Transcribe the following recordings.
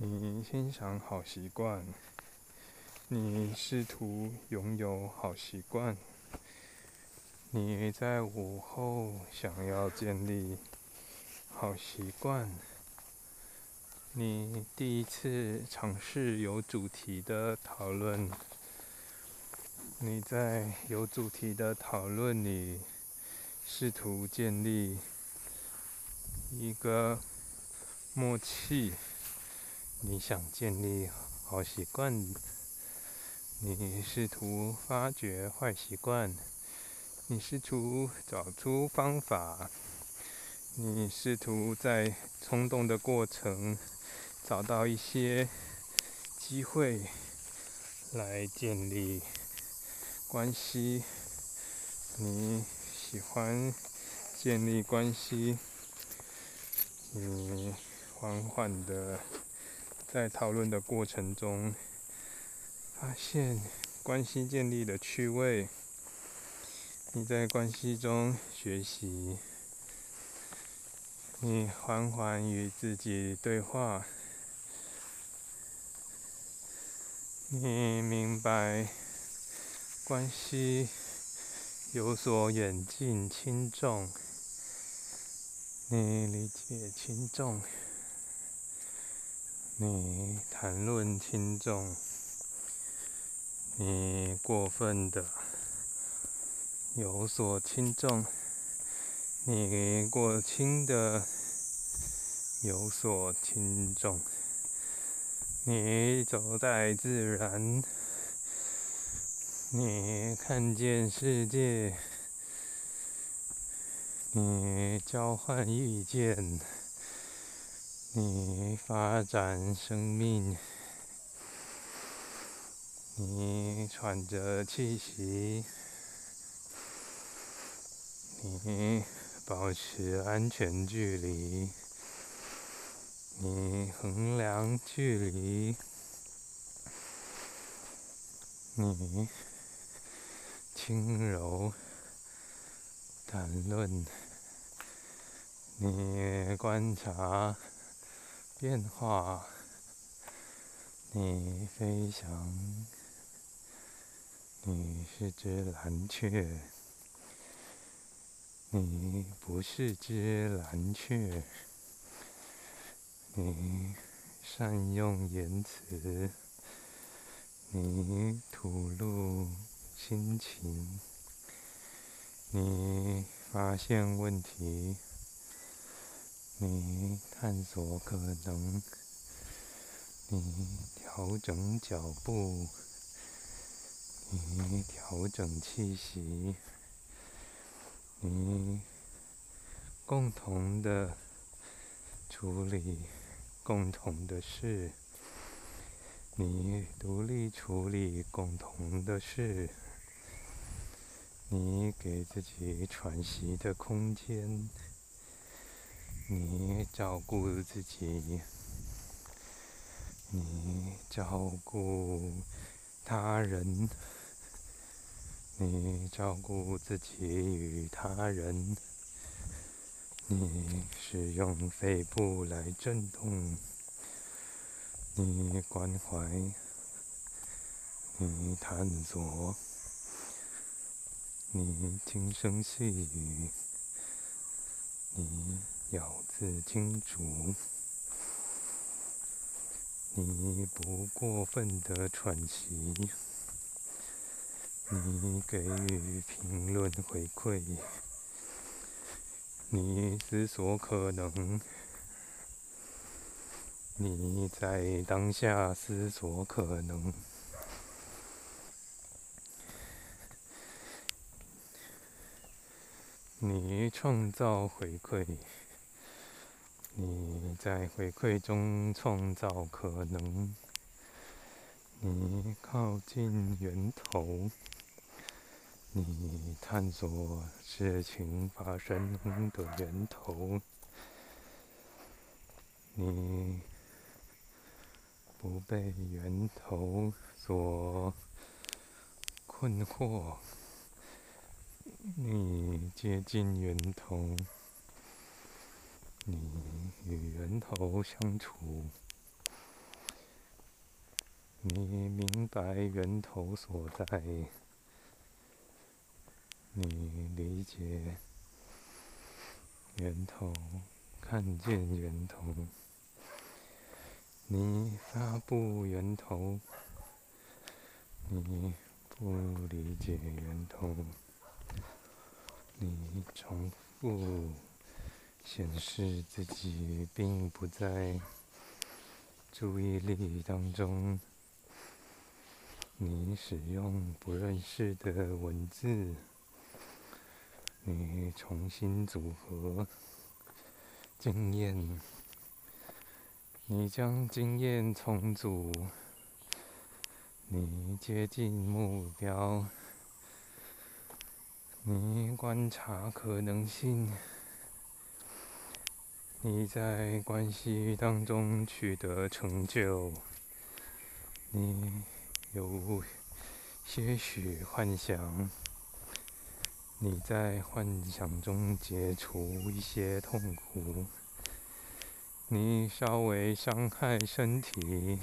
你欣赏好习惯，你试图拥有好习惯，你在午后想要建立好习惯，你第一次尝试有主题的讨论，你在有主题的讨论里试图建立一个默契。你想建立好习惯，你试图发掘坏习惯，你试图找出方法，你试图在冲动的过程找到一些机会来建立关系。你喜欢建立关系，你缓缓的。在讨论的过程中，发现关系建立的趣味。你在关系中学习，你缓缓与自己对话。你明白关系有所远近轻重，你理解轻重。你谈论轻重，你过分的有所轻重，你过轻的有所轻重，你走在自然，你看见世界，你交换意见。你发展生命，你喘着气息，你保持安全距离，你衡量距离，你轻柔谈论，你观察。变化，你飞翔，你是只蓝雀，你不是只蓝雀，你善用言辞，你吐露心情，你发现问题。你探索可能，你调整脚步，你调整气息，你共同的处理共同的事，你独立处理共同的事，你给自己喘息的空间。你照顾自己，你照顾他人，你照顾自己与他人，你使用肺部来震动，你关怀，你探索，你轻声细语，你。咬字清楚，你不过分的喘息，你给予评论回馈，你思索可能，你在当下思索可能，你创造回馈。你在回馈中创造可能，你靠近源头，你探索事情发生的源头，你不被源头所困惑，你接近源头。你与源头相处，你明白源头所在，你理解源头，看见源头，你发布源头，你不理解源头，你重复显示自己并不在注意力当中。你使用不认识的文字，你重新组合经验，你将经验重组，你接近目标，你观察可能性，你在关系当中取得成就，你。有些许幻想，你在幻想中解除一些痛苦，你稍微伤害身体，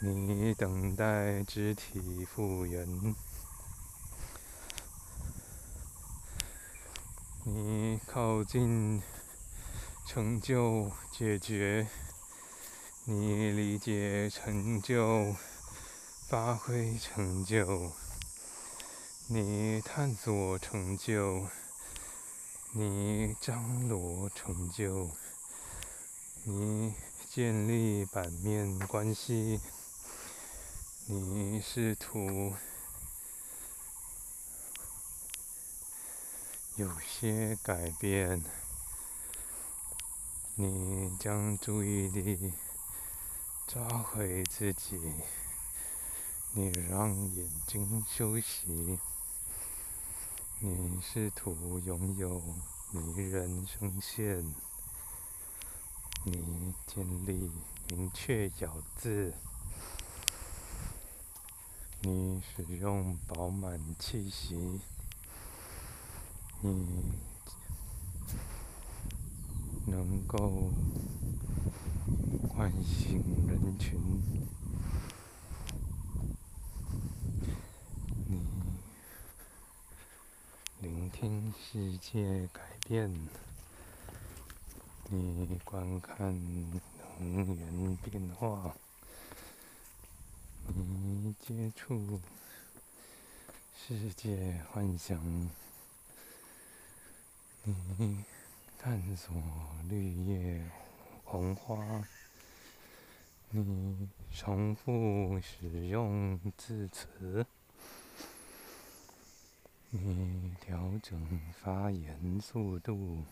你等待肢体复原，你靠近成就解决，你理解成就。发挥成就，你探索成就，你张罗成就，你建立版面关系，你试图有些改变，你将注意力抓回自己。你让眼睛休息，你试图拥有迷人声线，你建立明确咬字，你使用饱满气息，你能够唤醒人群。你聆听世界改变，你观看能源变化，你接触世界幻想，你探索绿叶红花，你重复使用字词。你调整发言速度，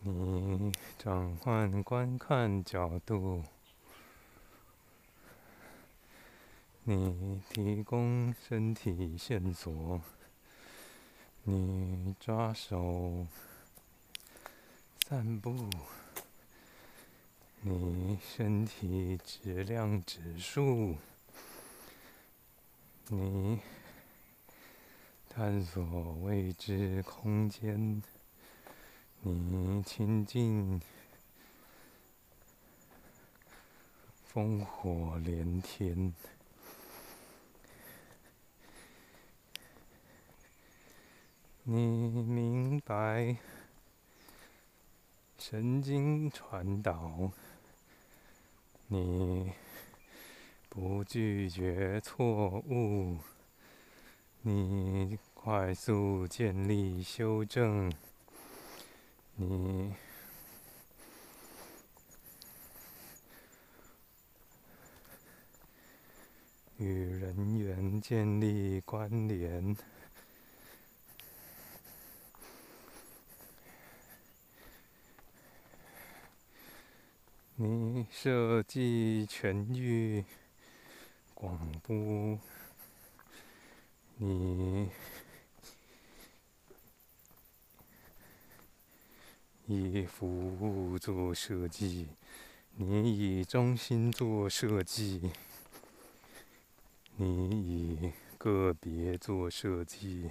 你转换观看角度，你提供身体线索，你抓手散步，你身体质量指数。你探索未知空间，你亲近烽火连天，你明白神经传导，你。不拒绝错误，你快速建立修正，你与人员建立关联，你设计全域。广播，你以服务做设计，你以中心做设计，你以个别做设计，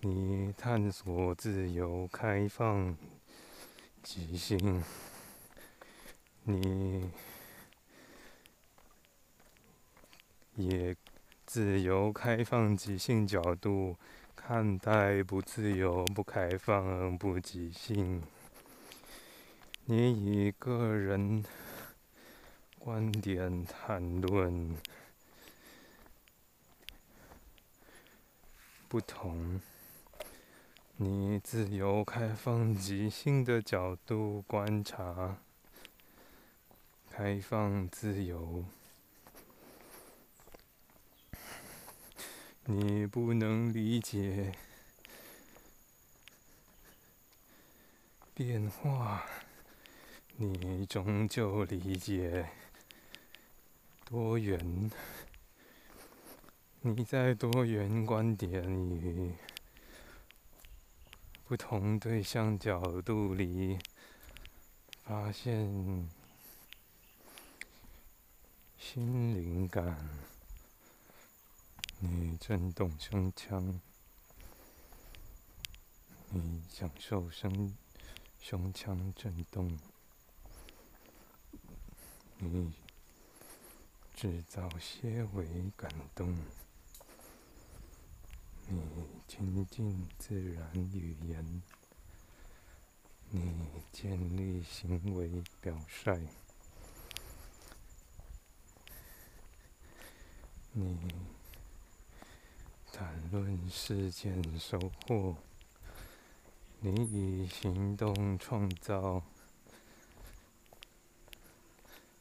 你探索自由、开放、即兴，你也自由、开放、即兴角度看待不自由、不开放、不即兴。你以个人观点谈论不同。你自由、开放、即兴的角度观察，开放、自由。你不能理解变化，你终究理解多元。你在多元观点与。不同对象角度里，发现新灵感。你震动胸腔，你享受声胸腔震动，你制造些微感动。你亲近自然语言，你建立行为表率，你谈论事件收获，你以行动创造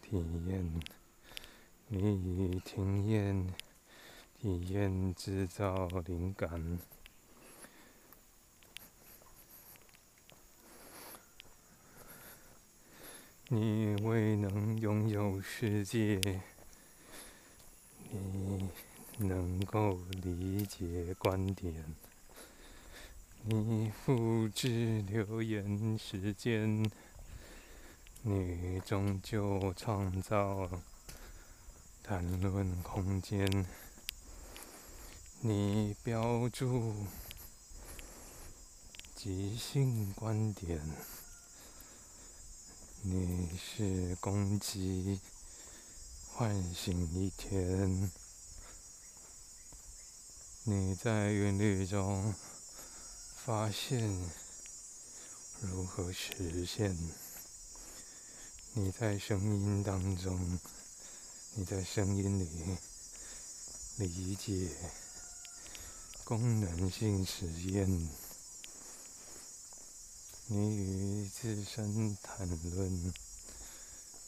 体验，你以经验。体验制造灵感，你未能拥有世界，你能够理解观点，你复制留言时间，你终究创造谈论空间。你标注即兴观点，你是攻击唤醒一天，你在韵律中发现如何实现，你在声音当中，你在声音里理解。功能性实验，你与自身谈论，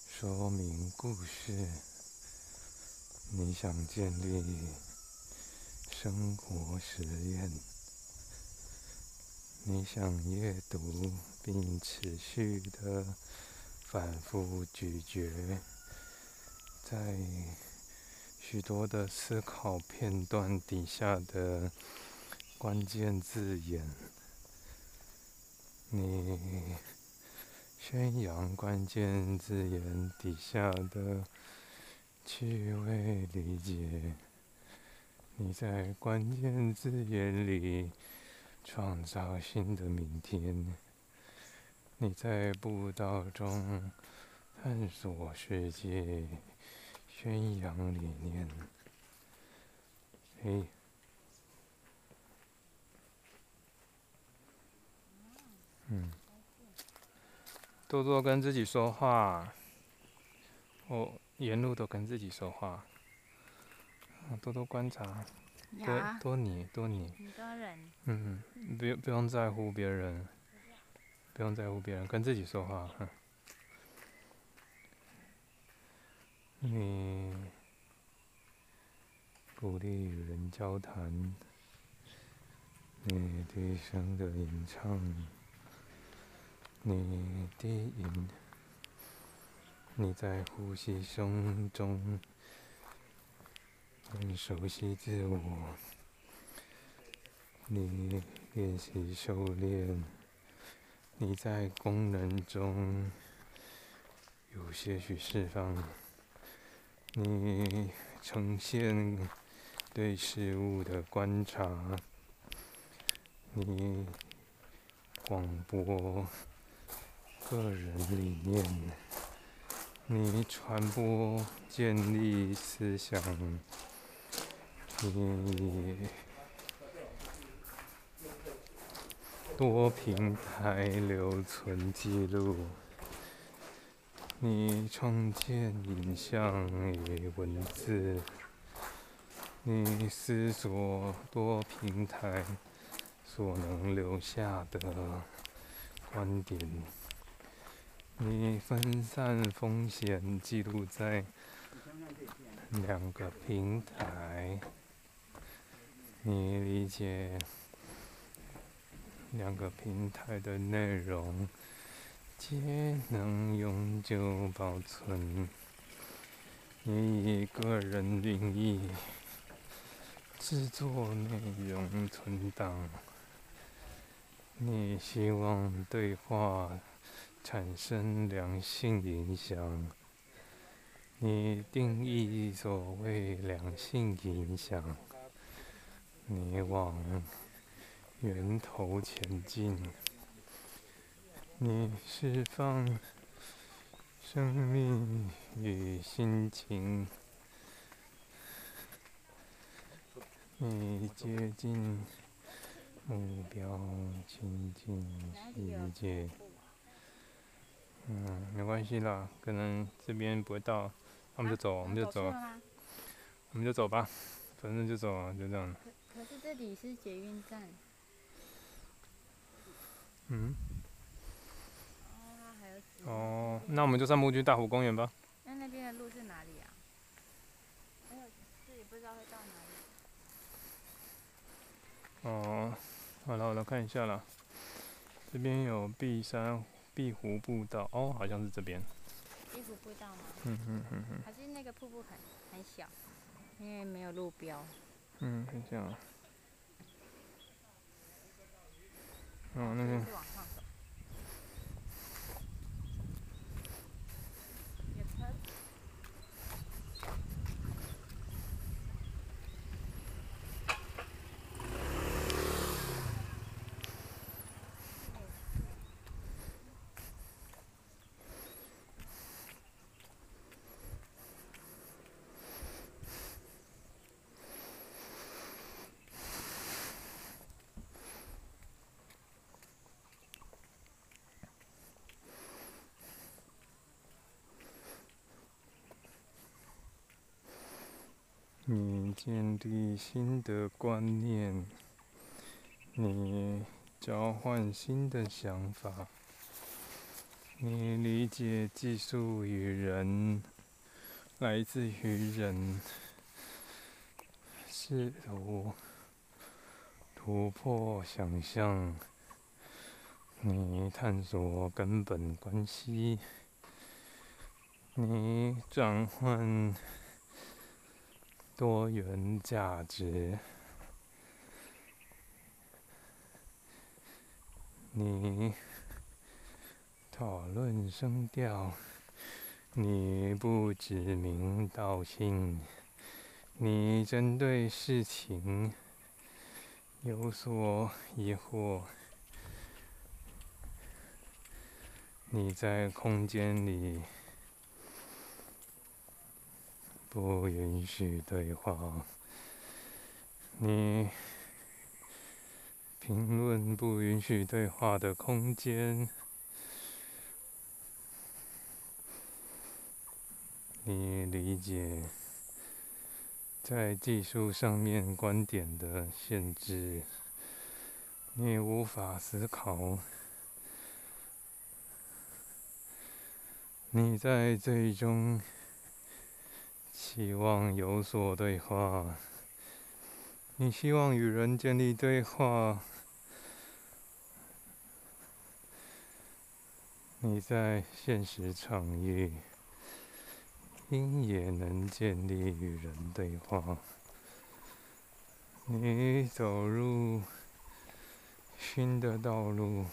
说明故事。你想建立生活实验，你想阅读并持续的反复咀嚼，在。许多的思考片段底下的关键字眼，你宣扬关键字眼底下的趣味理解，你在关键字眼里创造新的明天，你在步道中探索世界。宣扬理念，嘿，嗯，多多跟自己说话，我沿路都跟自己说话，多多观察，多多你多你，嗯，不用不用在乎别人，不用在乎别人，跟自己说话，哼。你鼓励与人交谈，你低声的吟唱，你低吟，你在呼吸声中很熟悉自我，你练习修炼，你在功能中有些许释放。你呈现对事物的观察，你广播个人理念，你传播、建立思想，你多平台留存记录，你创建影像与文字，你思索多平台所能留下的观点。你分散风险记录在两个平台，你理解两个平台的内容皆能永久保存。你以个人名义制作内容存档，你希望对话。产生良性影响。你定义所谓良性影响，你往源头前进。你释放生命与心情。你接近目标，亲近世界。嗯，没关系啦，可能这边不会到，我们就走，我们就走，我们就走吧，反正就走啊，就这样。可是这里是捷运站。嗯。哦，那我们就散步去大湖公园吧。那那边的路是哪里啊？没有，这里不知道会到哪里。哦，好了，我来看一下了，这边有碧山。碧湖步道哦，好像是这边。碧湖步道吗？嗯嗯嗯嗯。还是那个瀑布很很小，因为没有路标。嗯，很小。哦，那边。你建立新的观念，你交换新的想法，你理解技术与人来自于人，试图突破想象，你探索根本关系，你转换。多元价值，你讨论声调，你不指名道姓，你针对事情有所疑惑，你在空间里。不允许对话。你评论不允许对话的空间。你理解在技术上面观点的限制。你无法思考。你在最终。希望有所对话。你希望与人建立对话。你在现实场域应也能建立与人对话。你走入新的道路。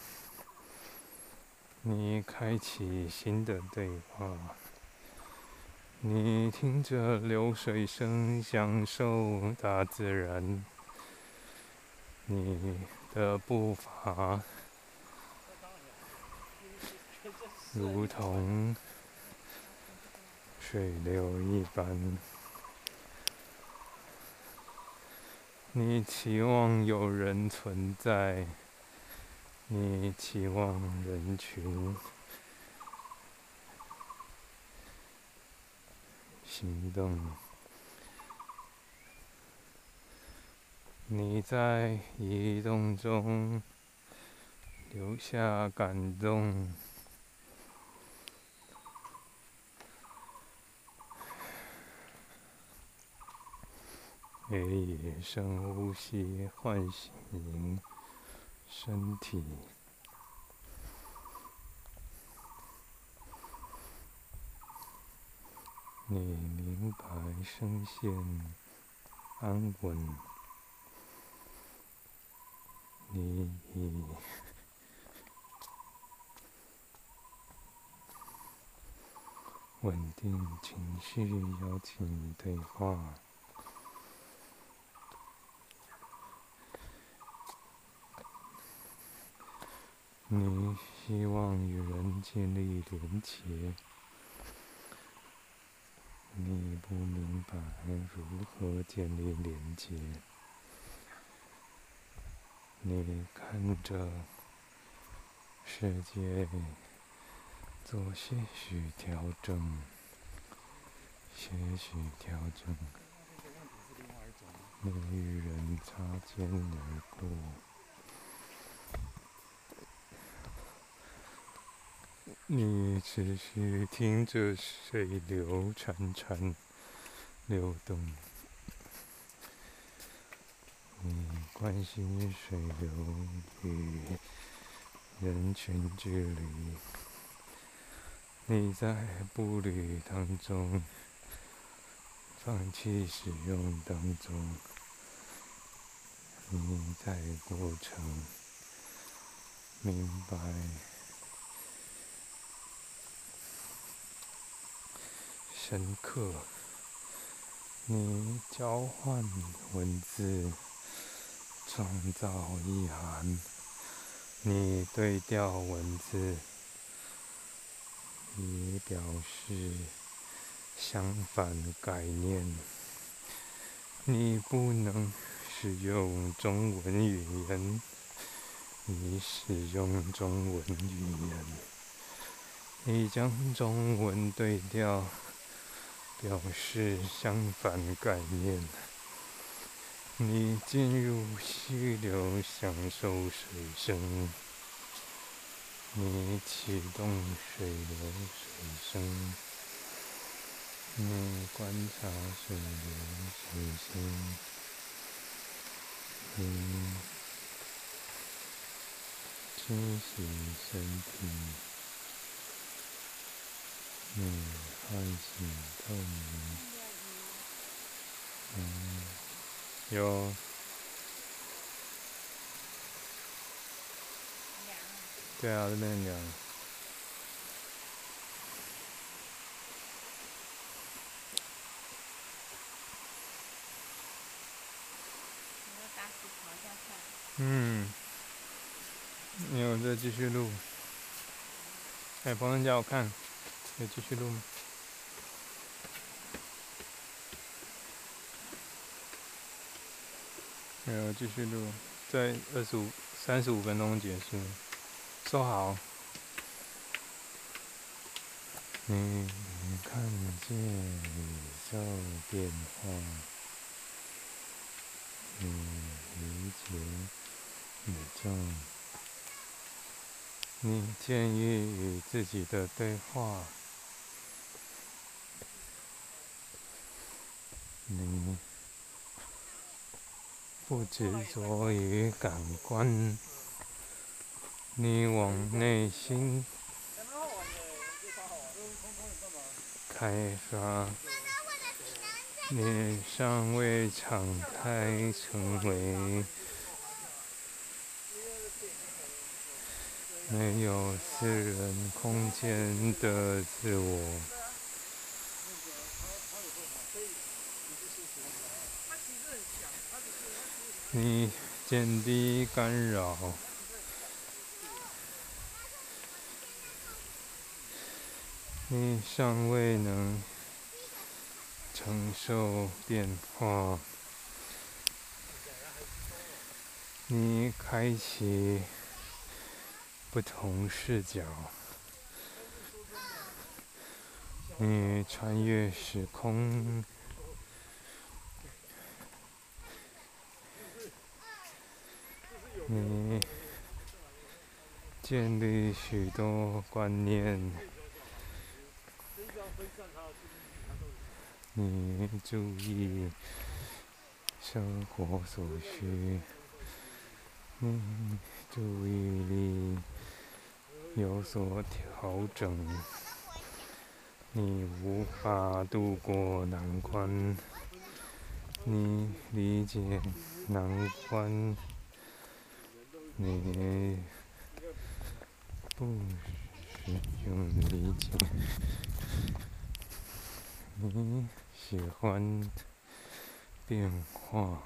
你开启新的对话。你听着流水声，享受大自然。你的步伐如同水流一般。你期望有人存在，你期望人群行动，你在移动中留下感动。给野生呼吸唤醒身体，你明白声线安稳，你以稳定情绪邀请对话。你希望与人建立连结，你不明白如何建立连接。你看着世界做些许调整，些许调整。你与人擦肩而过。你持续听着水流潺潺流动，你关心水流与人群距离，你在步履当中放弃使用当中，你在过程明白。深刻，你交换文字，创造意涵；你对调文字，以表示相反概念。你不能使用中文语言，你使用中文语言，你将中文对调。表示相反概念。你进入溪流，享受水声。你启动水流水声。你观察水流水声。你清洗身体。你。唤醒透明。嗯，有。对啊，这边凉。嗯。你有在继续录？哎，朋友叫我看，可以继续录吗？没有继续录，在二十五、三十五分钟结束，收好。你看见宇宙变化，你理解宇宙，你建议与自己的对话，你。不执着于感官，你往内心开发，你尚未敞开，成为没有私人空间的自我。你减低干扰，你尚未能承受变化，你开启不同视角，你穿越时空，你建立许多观念。你注意生活所需，你注意力有所调整，你无法度过难关，你理解难关，你不使用理解，你。喜欢变化，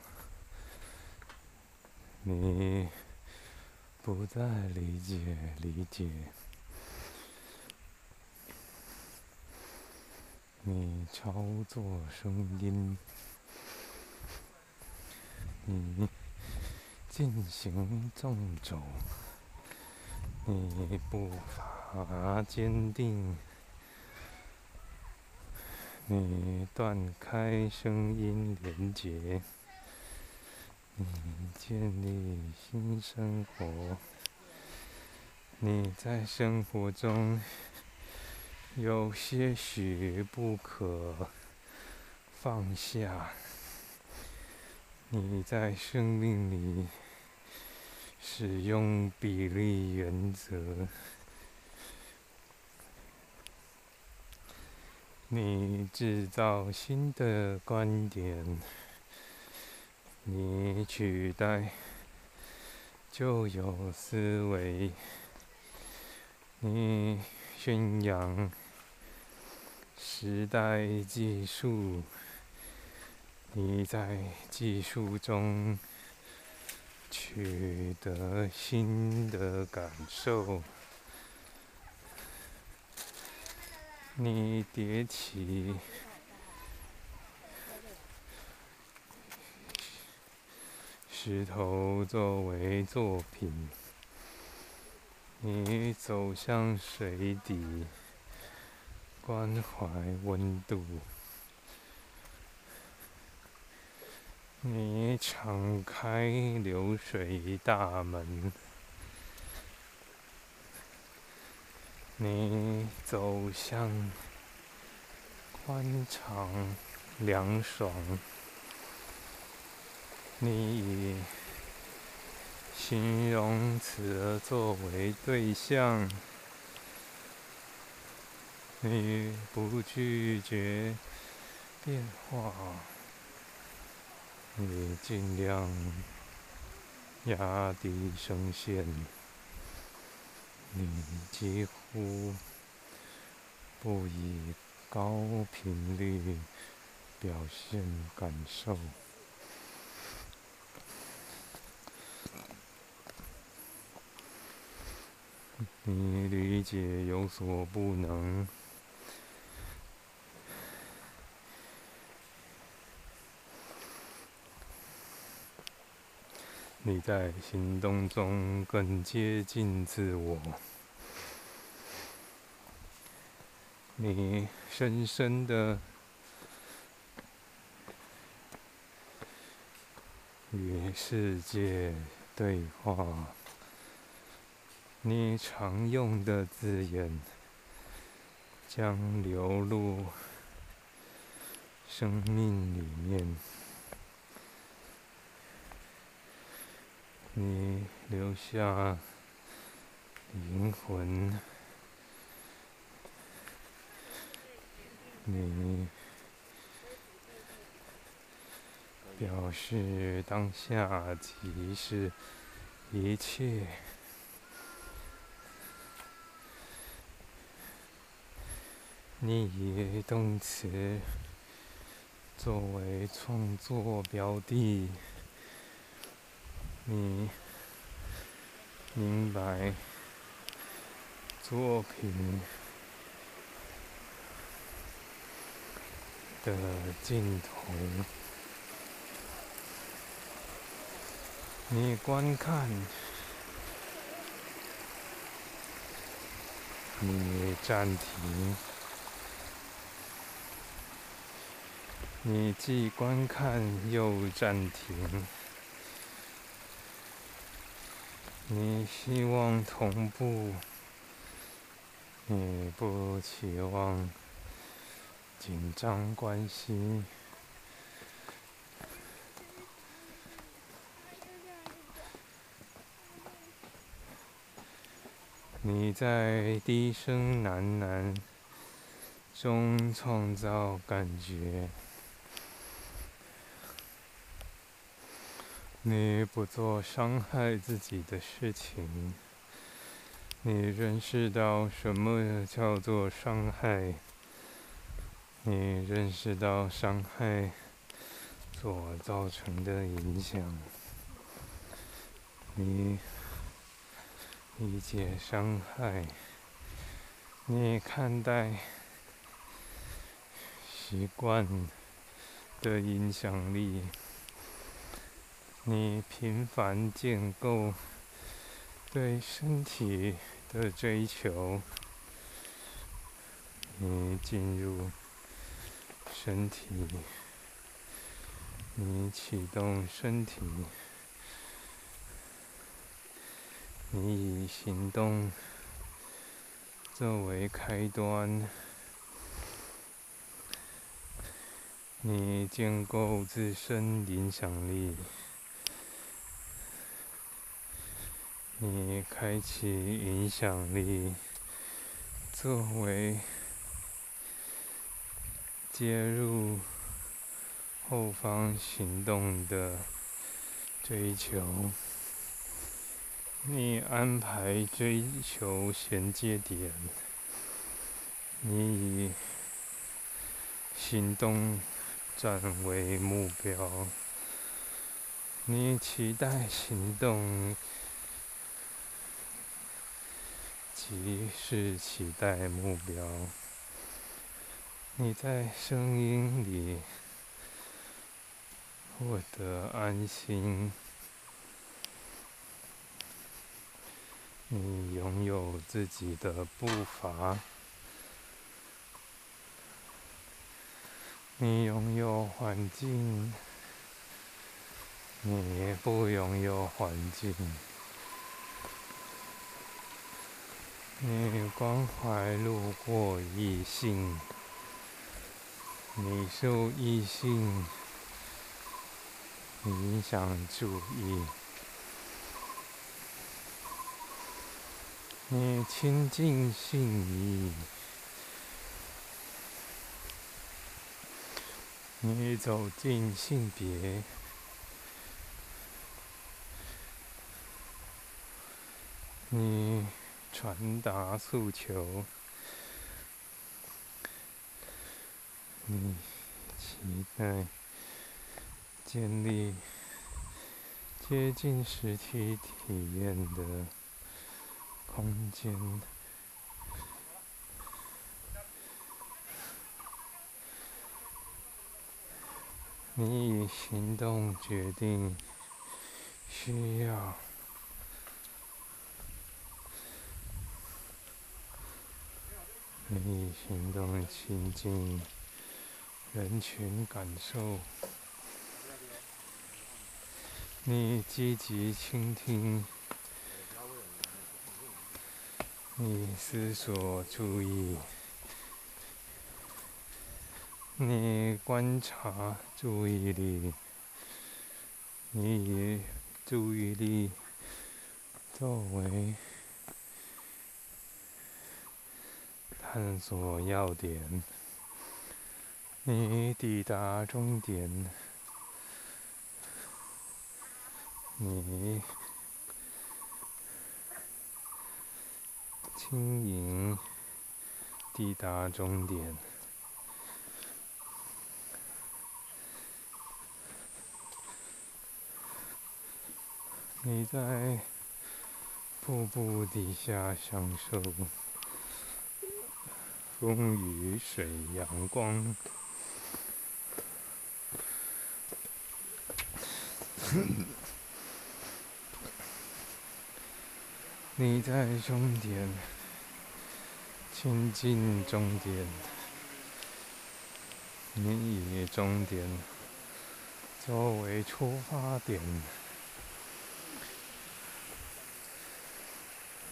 你不再理解理解，你操作声音，你进行纵走，你步伐坚定。你断开声音连接，你建立新生活。你在生活中有些许不可放下。你在生命里使用比例原则。你制造新的观点，你取代旧有思维，你宣扬时代技术，你在技术中取得新的感受。你叠起石头作为作品，你走向水底，关怀温度，你敞开流水大门。你走向宽敞、凉爽。你以形容词作为对象。你不拒绝变化。你尽量压低声线。你几乎不以高频率表现感受。你理解有所不能。你在行动中更接近自我。你深深的与世界对话。你常用的字眼将流入生命里面。你留下灵魂，你表示当下即是一切，你以动词作为创作标的。你明白作品的尽头。你观看，你暂停，你既观看又暂停。你希望同步，你不期望紧张关系。你在低声喃喃中创造感觉。你不做伤害自己的事情。你认识到什么叫做伤害？你认识到伤害所造成的影响。你理解伤害。你看待习惯的影响力。你频繁建构对身体的追求，你进入身体，你启动身体，你以行动作为开端，你建构自身影响力。你开启影响力，作为接入后方行动的追求。你安排追求衔接点，你以行动站为目标，你期待行动。即是期待目标。你在声音里获得安心。你拥有自己的步伐。你拥有环境。你不拥有环境。你关怀路过异性，你受异性影响注意，你亲近性意，你走进性别，你。传达诉求，你期待建立接近实体体验的空间，你以行动决定需要。你行动亲近人群感受，你积极倾听，你思索注意，你观察注意力，你以注意力作为。探索要点，你抵达终点，你轻盈抵达终点，你在瀑布底下享受。风雨水阳光。你在终点前进终点你以终点作为出发点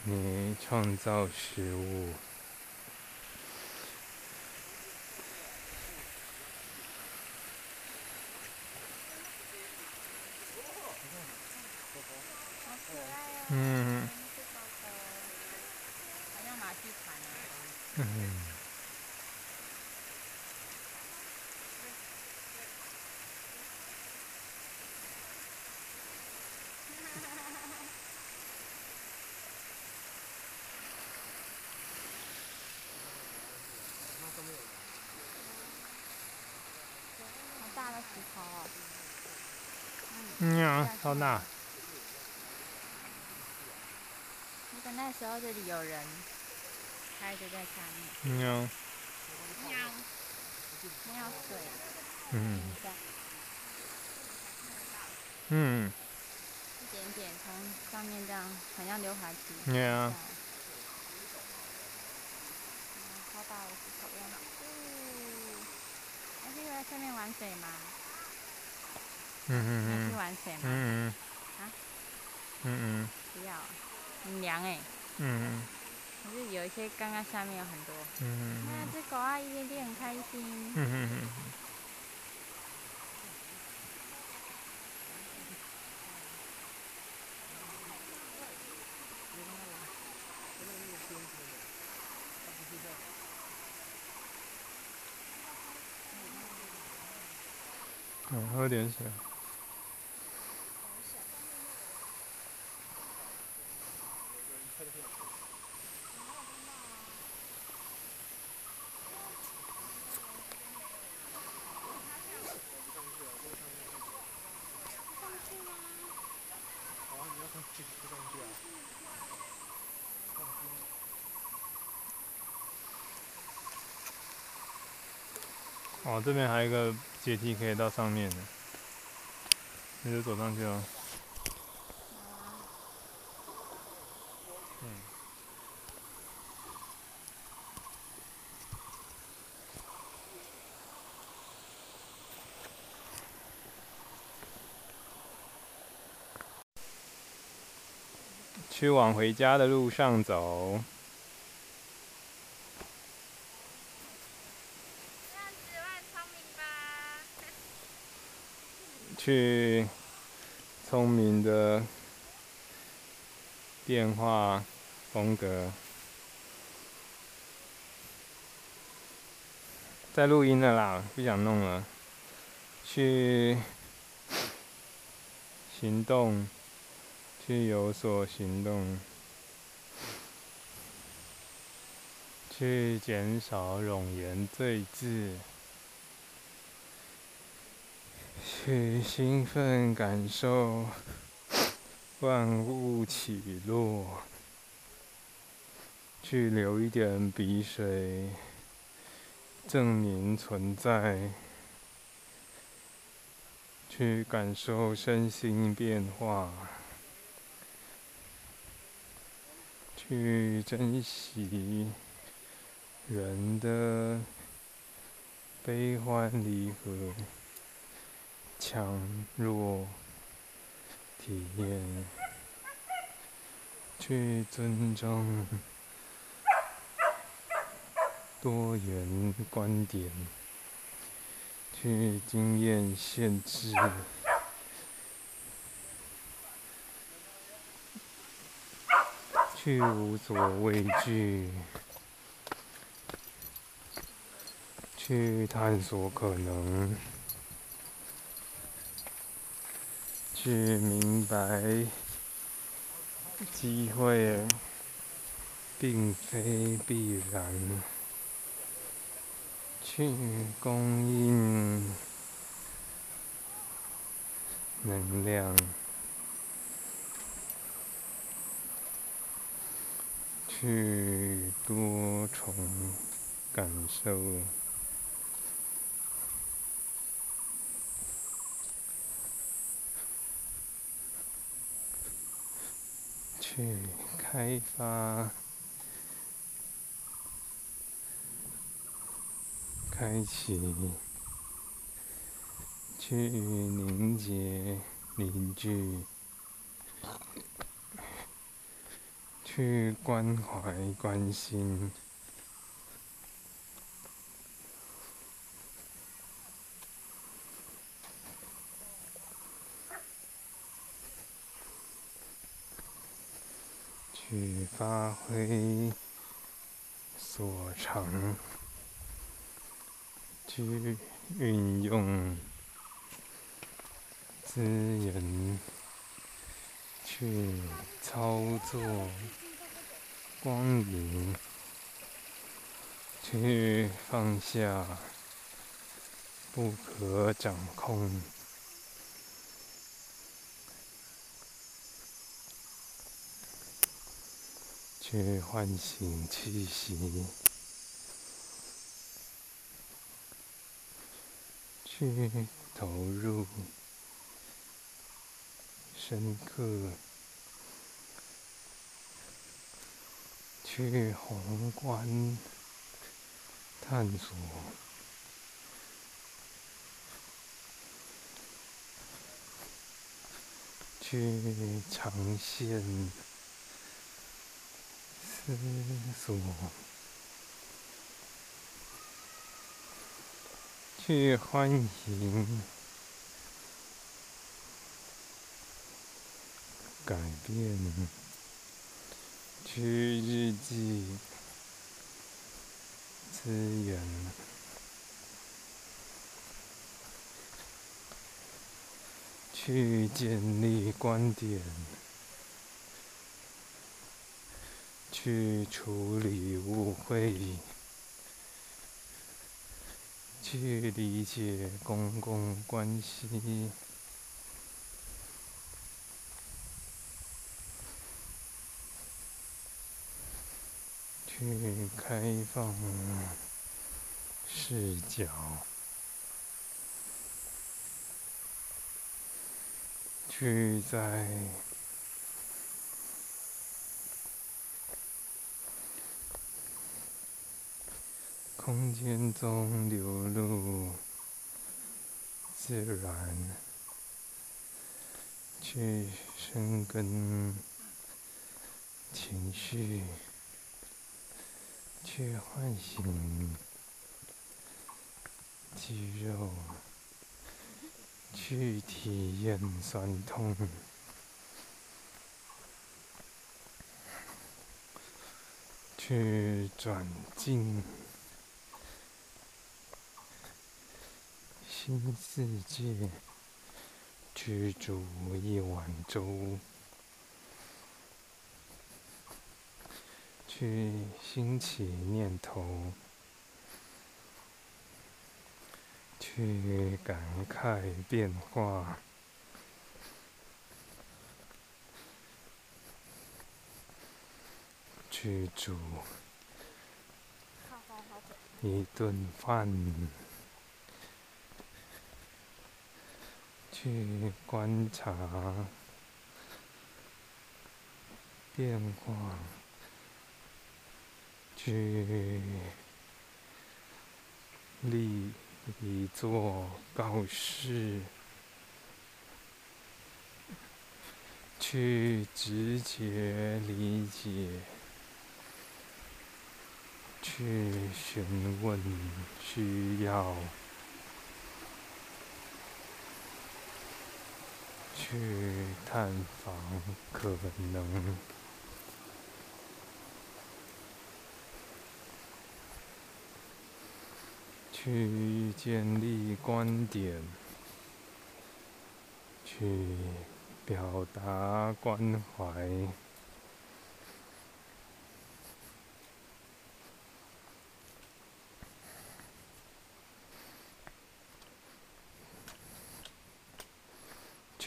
你创造食物嗯呀，好大。那时候这里有人开着在下面。喵。喵。没有水。嗯。嗯。一点点从上面这样，好像溜滑梯。对啊。好大的石头呀！哦。还可以在上面玩水吗？嗯嗯嗯。还去玩水吗？嗯嗯。啊？嗯嗯。不要。很凉哎。嗯。可是有一些刚刚下面有很多。嗯嗯。那只狗啊，一点点很开心。嗯嗯嗯。嗯，喝点水。这边还有一个阶梯可以到上面的，那就走上去了。去往回家的路上走。去聪明的变化风格。在录音的啦，不想弄了。去行动。去有所行动，去减少冗言赘字，去兴奋感受万物起落，去流一点鼻水，证明存在，去感受身心变化。去珍惜人的悲欢离合、强弱体验，去尊重多元观点，去经验限制。去无所畏惧，去探索可能，去明白机会并非必然，去供应能量。去多重感受，去开发、开启、去凝结、凝聚、去关怀、关心。去发挥所长，去运用资源，去操作光影，去放下不可掌控。去唤醒气息，去投入深刻，去宏观探索，去呈现。思索，去欢迎改变，去日记资源，去建立观点。去处理误会，去理解公共关系，去开放视角，去在。空间中流露自然，去生根情绪，去唤醒肌肉，去体验酸痛，去转进。新世界，居住一碗粥，去兴起念头，去感慨变化，去煮一顿饭。去观察变化，去立一座告示，去直接理解，去询问需要。去探访可能，去建立观点，去表达关怀。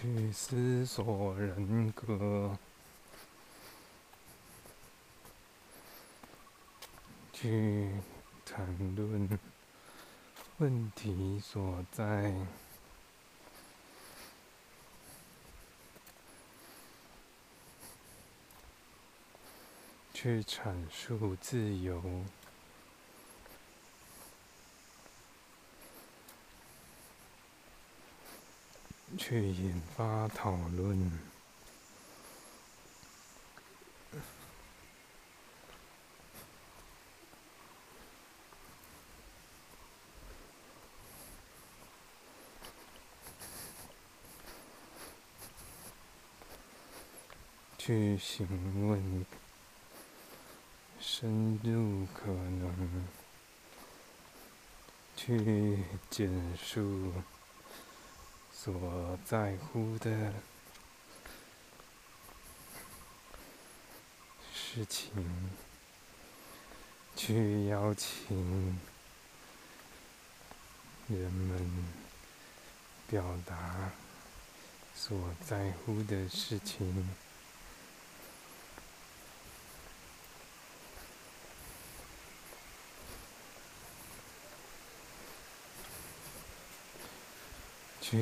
去思索人格，去谈论问题所在，去阐述自由，去引发讨论，去询问。深入可能去简述所在乎的事情，去邀请人们表达所在乎的事情。去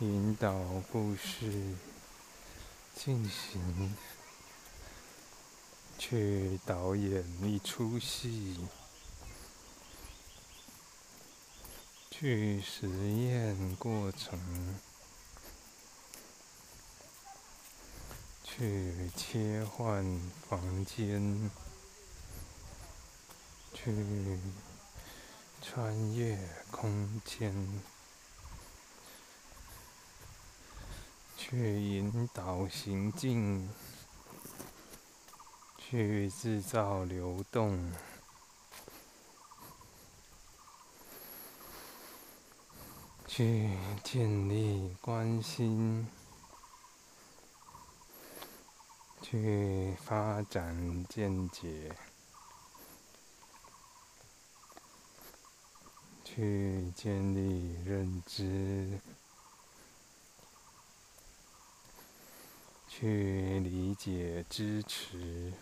引导故事进行，去导演一出戏，去实验过程，去切换房间，去。穿越空间，去引导行进，去制造流动，去建立关心，去发展见解。去建立认知，去理解、支持，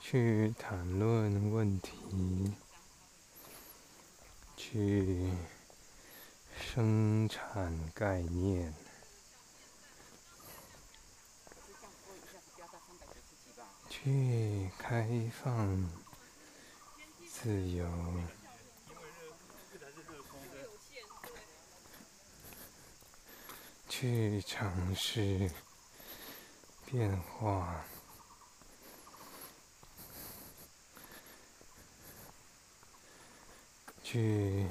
去谈论问题，去生产概念。去开放、自由，去尝试变化，去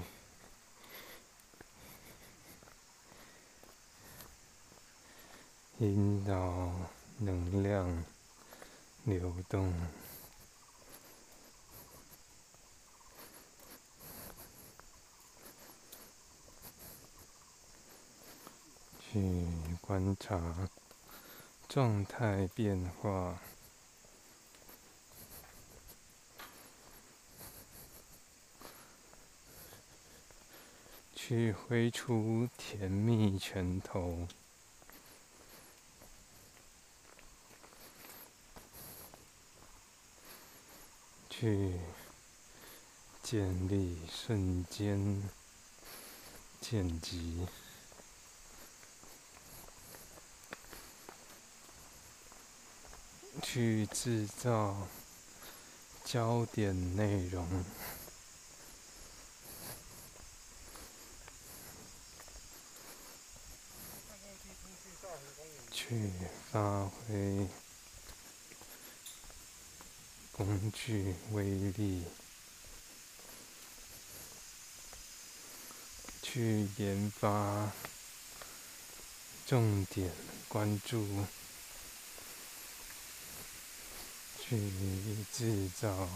引导能量。流动，去观察状态变化，去挥出甜蜜拳头。去建立瞬间剪辑，去制造焦点内容，去发挥。工具威力，去研发重点关注，去制造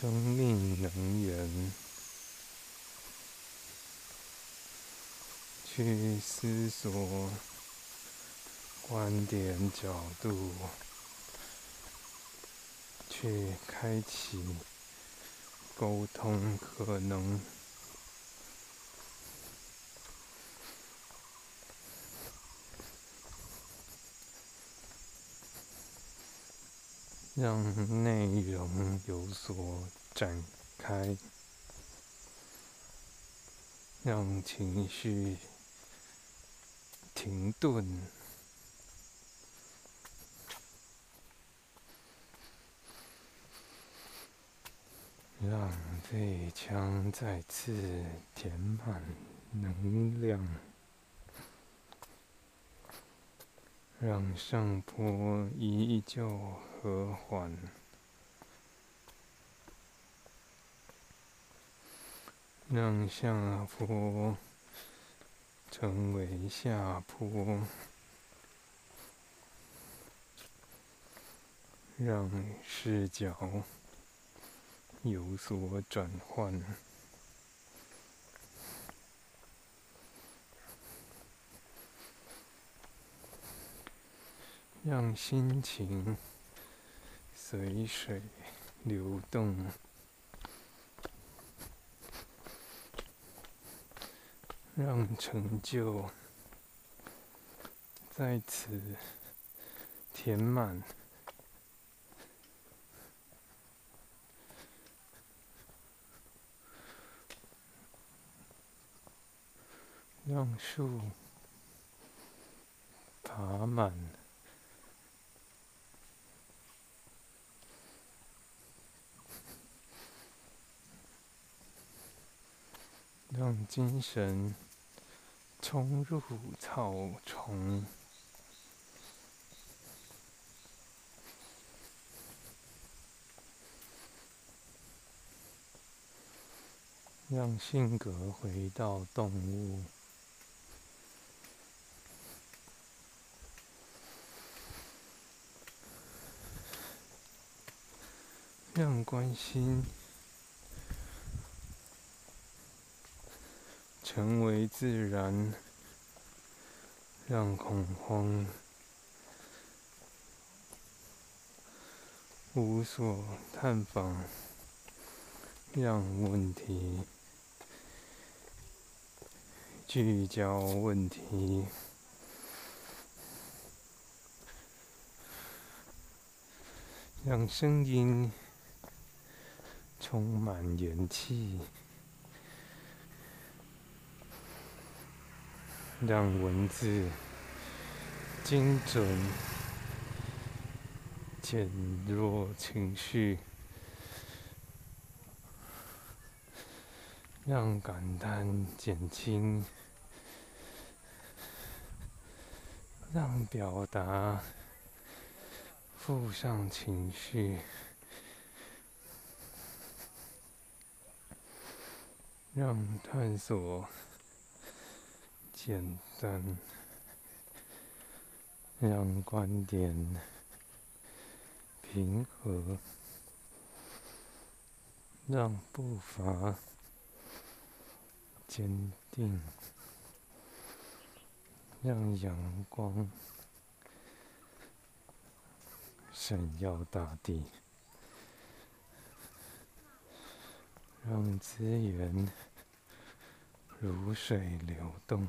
生命能源，去思索观点角度。去开启沟通可能，让内容有所展开。让情绪停顿，让这一腔再次填满能量，让上坡依旧和缓。让下坡成为下坡，让视角有所转换，让心情随水流动。让成就在此填满，让树爬满，让精神。冲入草丛，让性格回到动物，让关心成为自然。让恐慌无所探访，让问题聚焦问题，让声音充满元气。让文字精准减弱情绪，让感叹减轻，让表达附上情绪，让探索。简单，让观点平和，让步伐坚定，让阳光闪耀大地，让资源如水流动。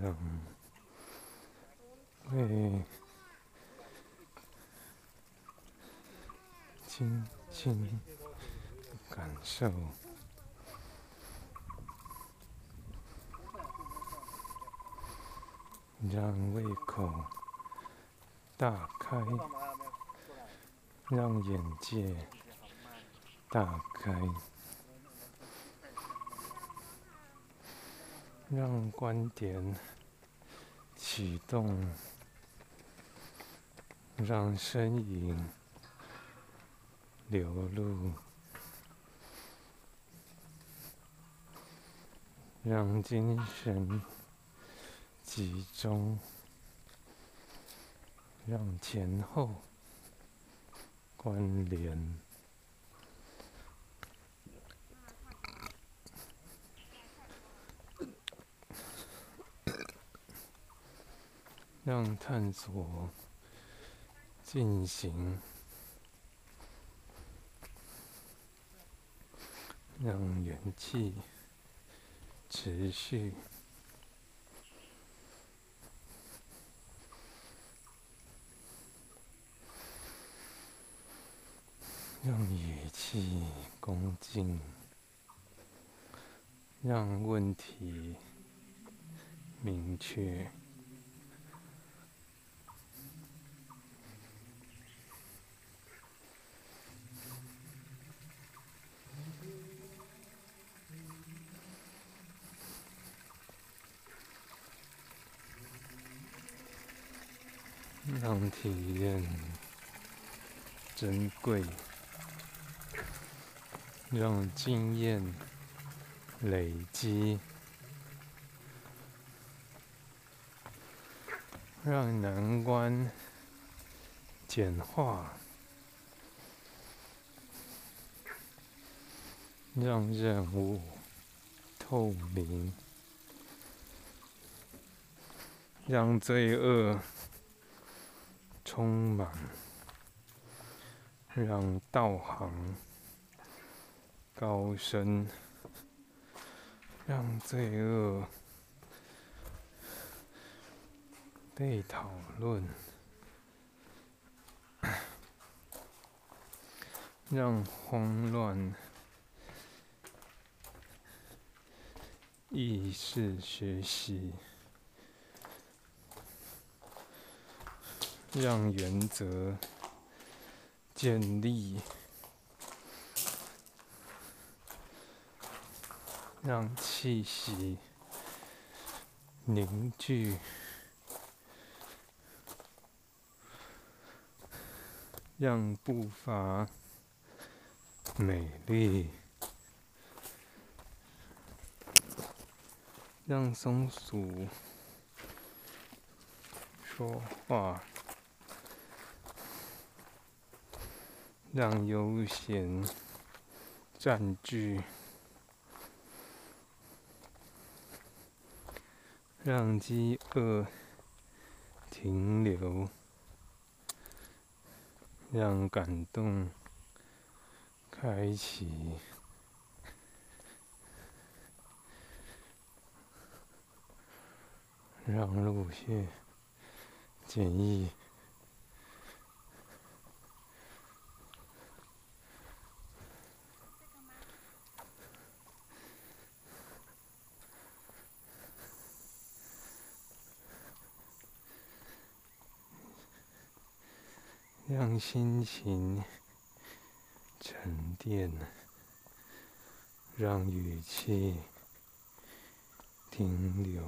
让为轻轻感受，让胃口打开，让眼界打开。让观点启动，让身影流露，让精神集中，让前后关联。让探索进行，让元气持续，让语气恭敬，让问题明确。让体验珍贵，让经验累积，让难关简化，让任务透明，让罪恶。充满，让道行高深，让罪恶被讨论，让慌乱意识学习。让原则建立，让气息凝聚，让步伐美丽，让松鼠说话。让悠闲占据，让饥饿停留，让感动开启，让路线简易。让心情沉淀，让语气停留，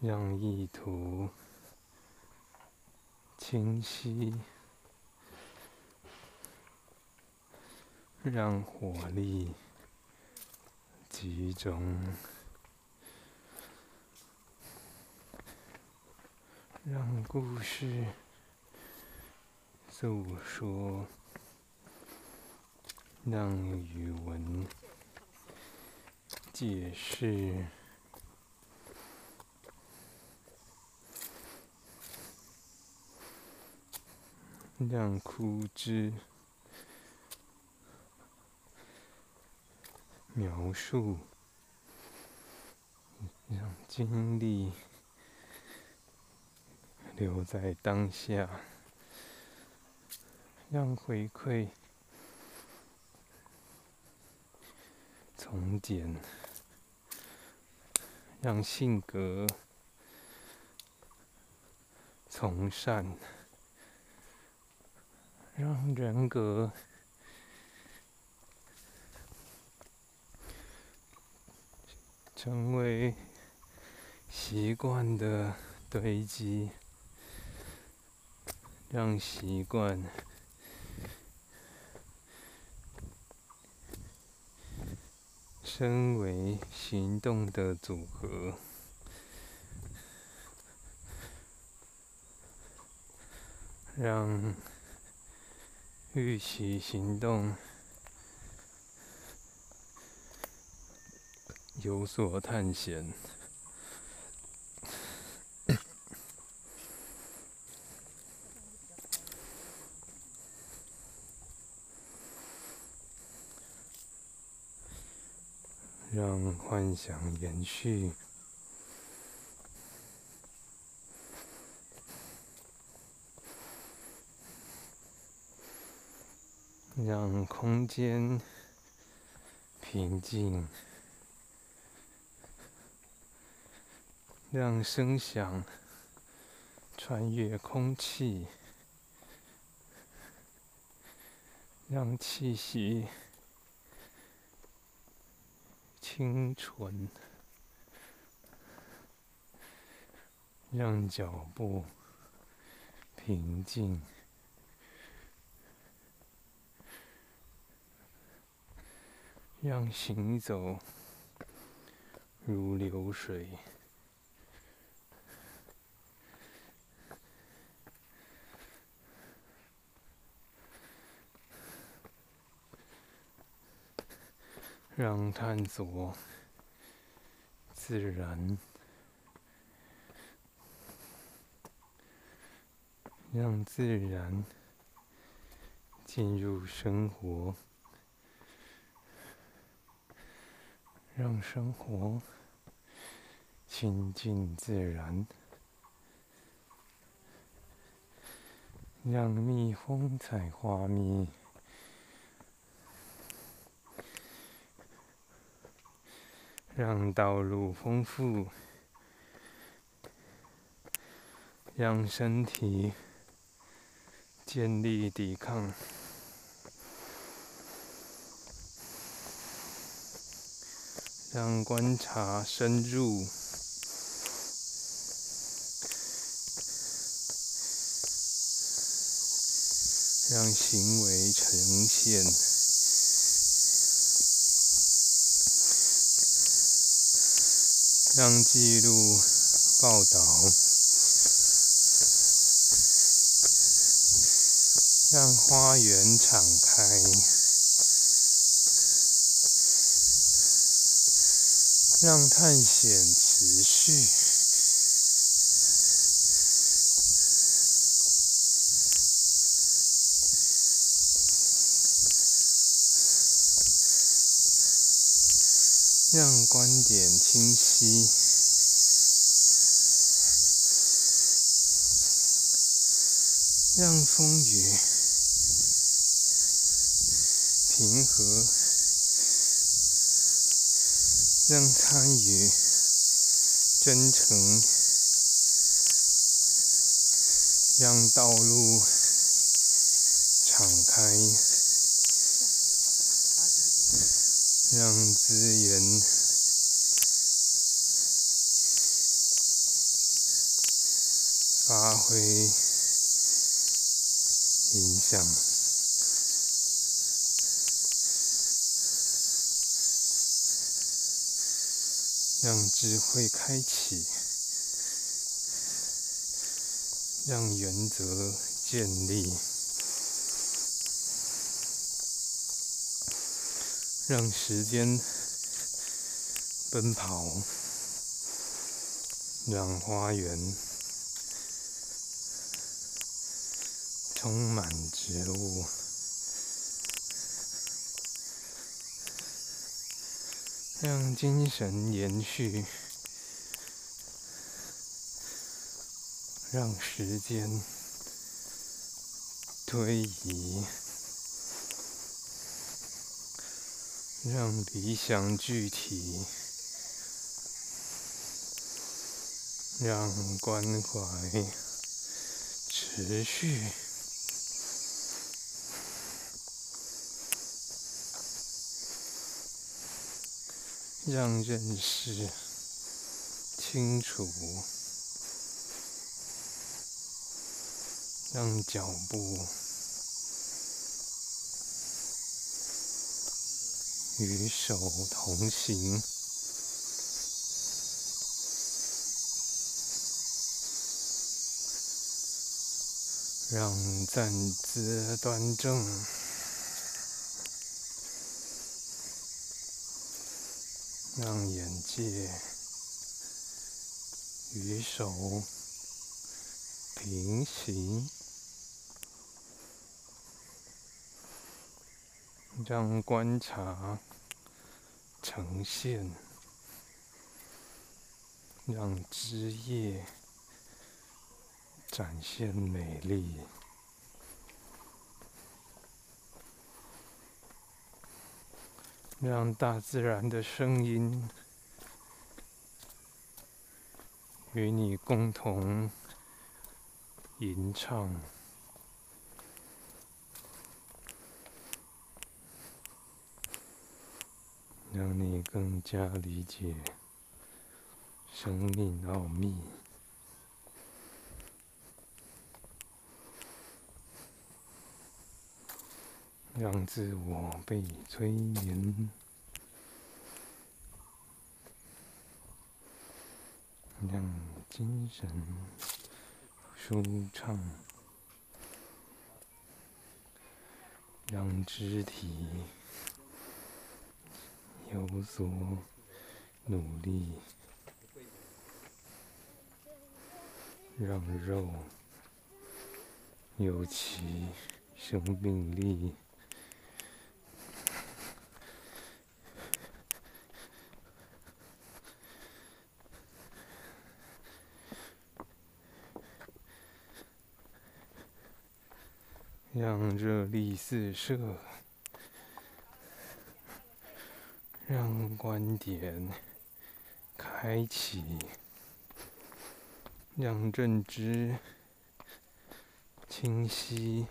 让意图清晰。让火力集中，让故事诉说，让语文解释，让枯枝。描述，让经历留在当下，让回馈从简，让性格从善，让人格。成为习惯的堆积，让习惯身为行动的组合，让预期行动。有所探险，让幻想延续，让空间平静，让声响穿越空气，让气息。清纯，让脚步平静，让行走如流水，让探索自然，让自然进入生活，让生活亲近自然，让蜜蜂采花蜜。让道路丰富，让身体建立抵抗，让观察深入，让行为呈现。让记录、报道，让花园敞开，让探险持续。让观点清晰，让风雨平和，让参与真诚，让道路敞开。让资源发挥影响，让智慧开启，让原则建立。让时间奔跑，让花园充满植物，让精神延续，让时间推移。让理想具体，让关怀持续，让认识清楚，让脚步。与手同行，让站姿端正，让眼界与手平行。让观察呈现，让枝叶展现美丽，让大自然的声音与你共同吟唱。让你更加理解生命奥秘，让自我被催眠，让精神舒畅，让肢体。有所努力，让肉有其生命力，让热力四射。让观点 开启，让认知清晰，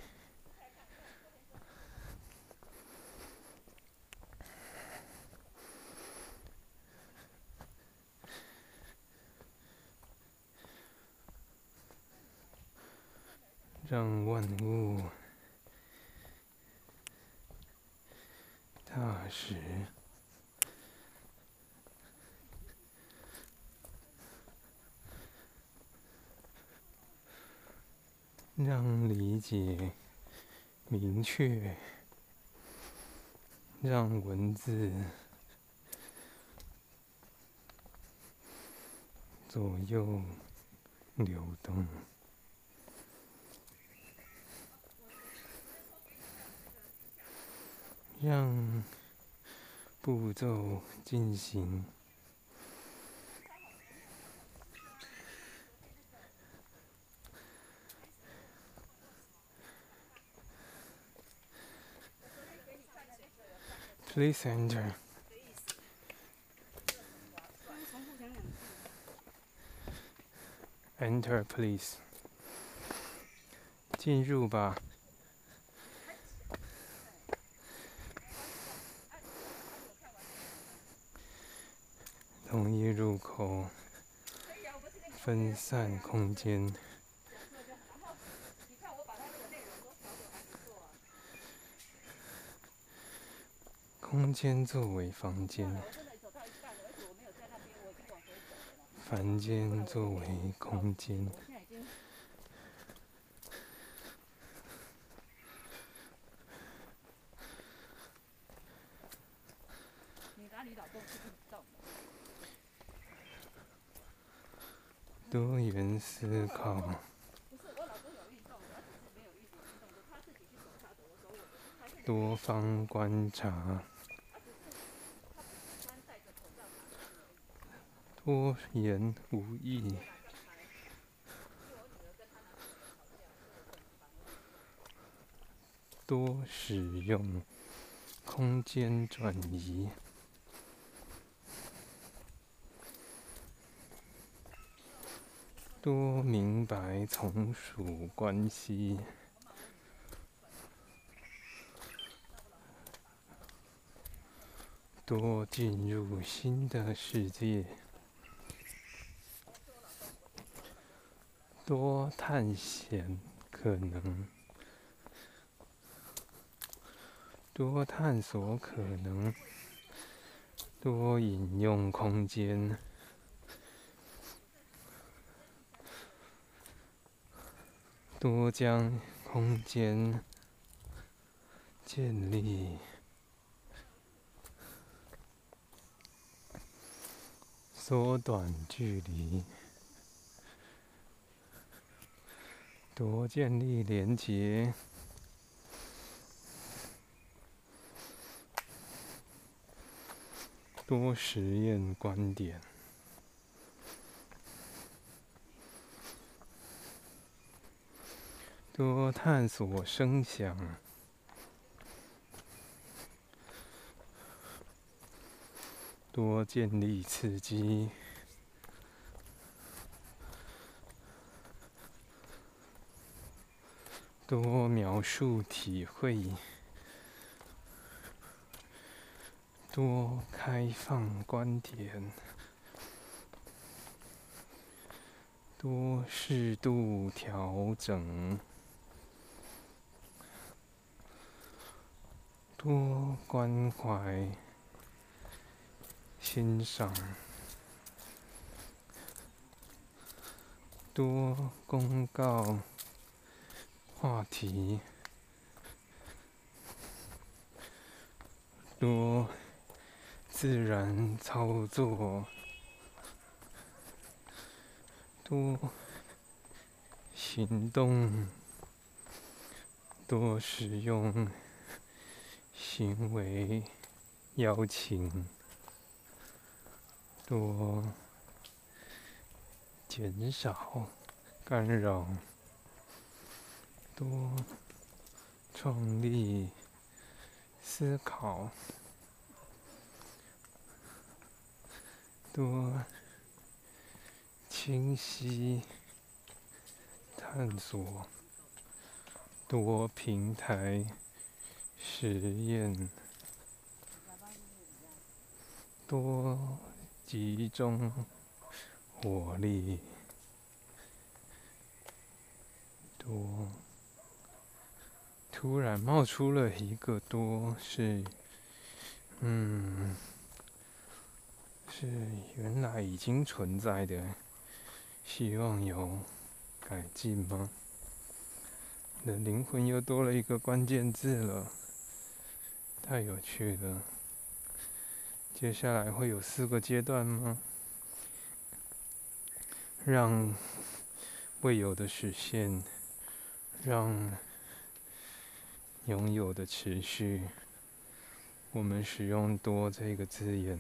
让万物踏实。让理解明确，让文字左右流动，让步骤进行。Please enter. Enter, please. 进入吧。同一入口，分散空间。空间作为房间，房间作为空间，多元思考，多方观察。多言无益，多使用空间转移，多明白从属关系，多进入新的世界。多探险可能，多探索可能，多引用空间，多将空间建立，缩短距离。多建立连结，多实验观点，多探索声响，多建立刺激，多描述体会。多开放观点，多适度调整，多关怀、欣赏，多公告话题，多。自然操作，多行动，多使用行为邀请，多减少干扰，多创立思考。多清晰探索，多平台实验，多集中火力，多突然冒出了一个多是，嗯。是原来已经存在的，希望有改进吗？的灵魂又多了一个关键字了，太有趣了。接下来会有四个阶段吗？让未有的实现，让拥有的持续。我们使用“多”这个字眼。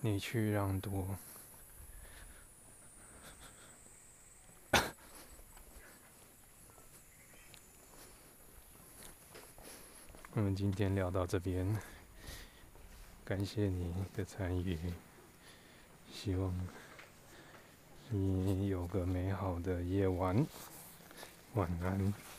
你去让多。我们今天聊到这边，感谢你的参与，希望你有个美好的夜晚，晚安。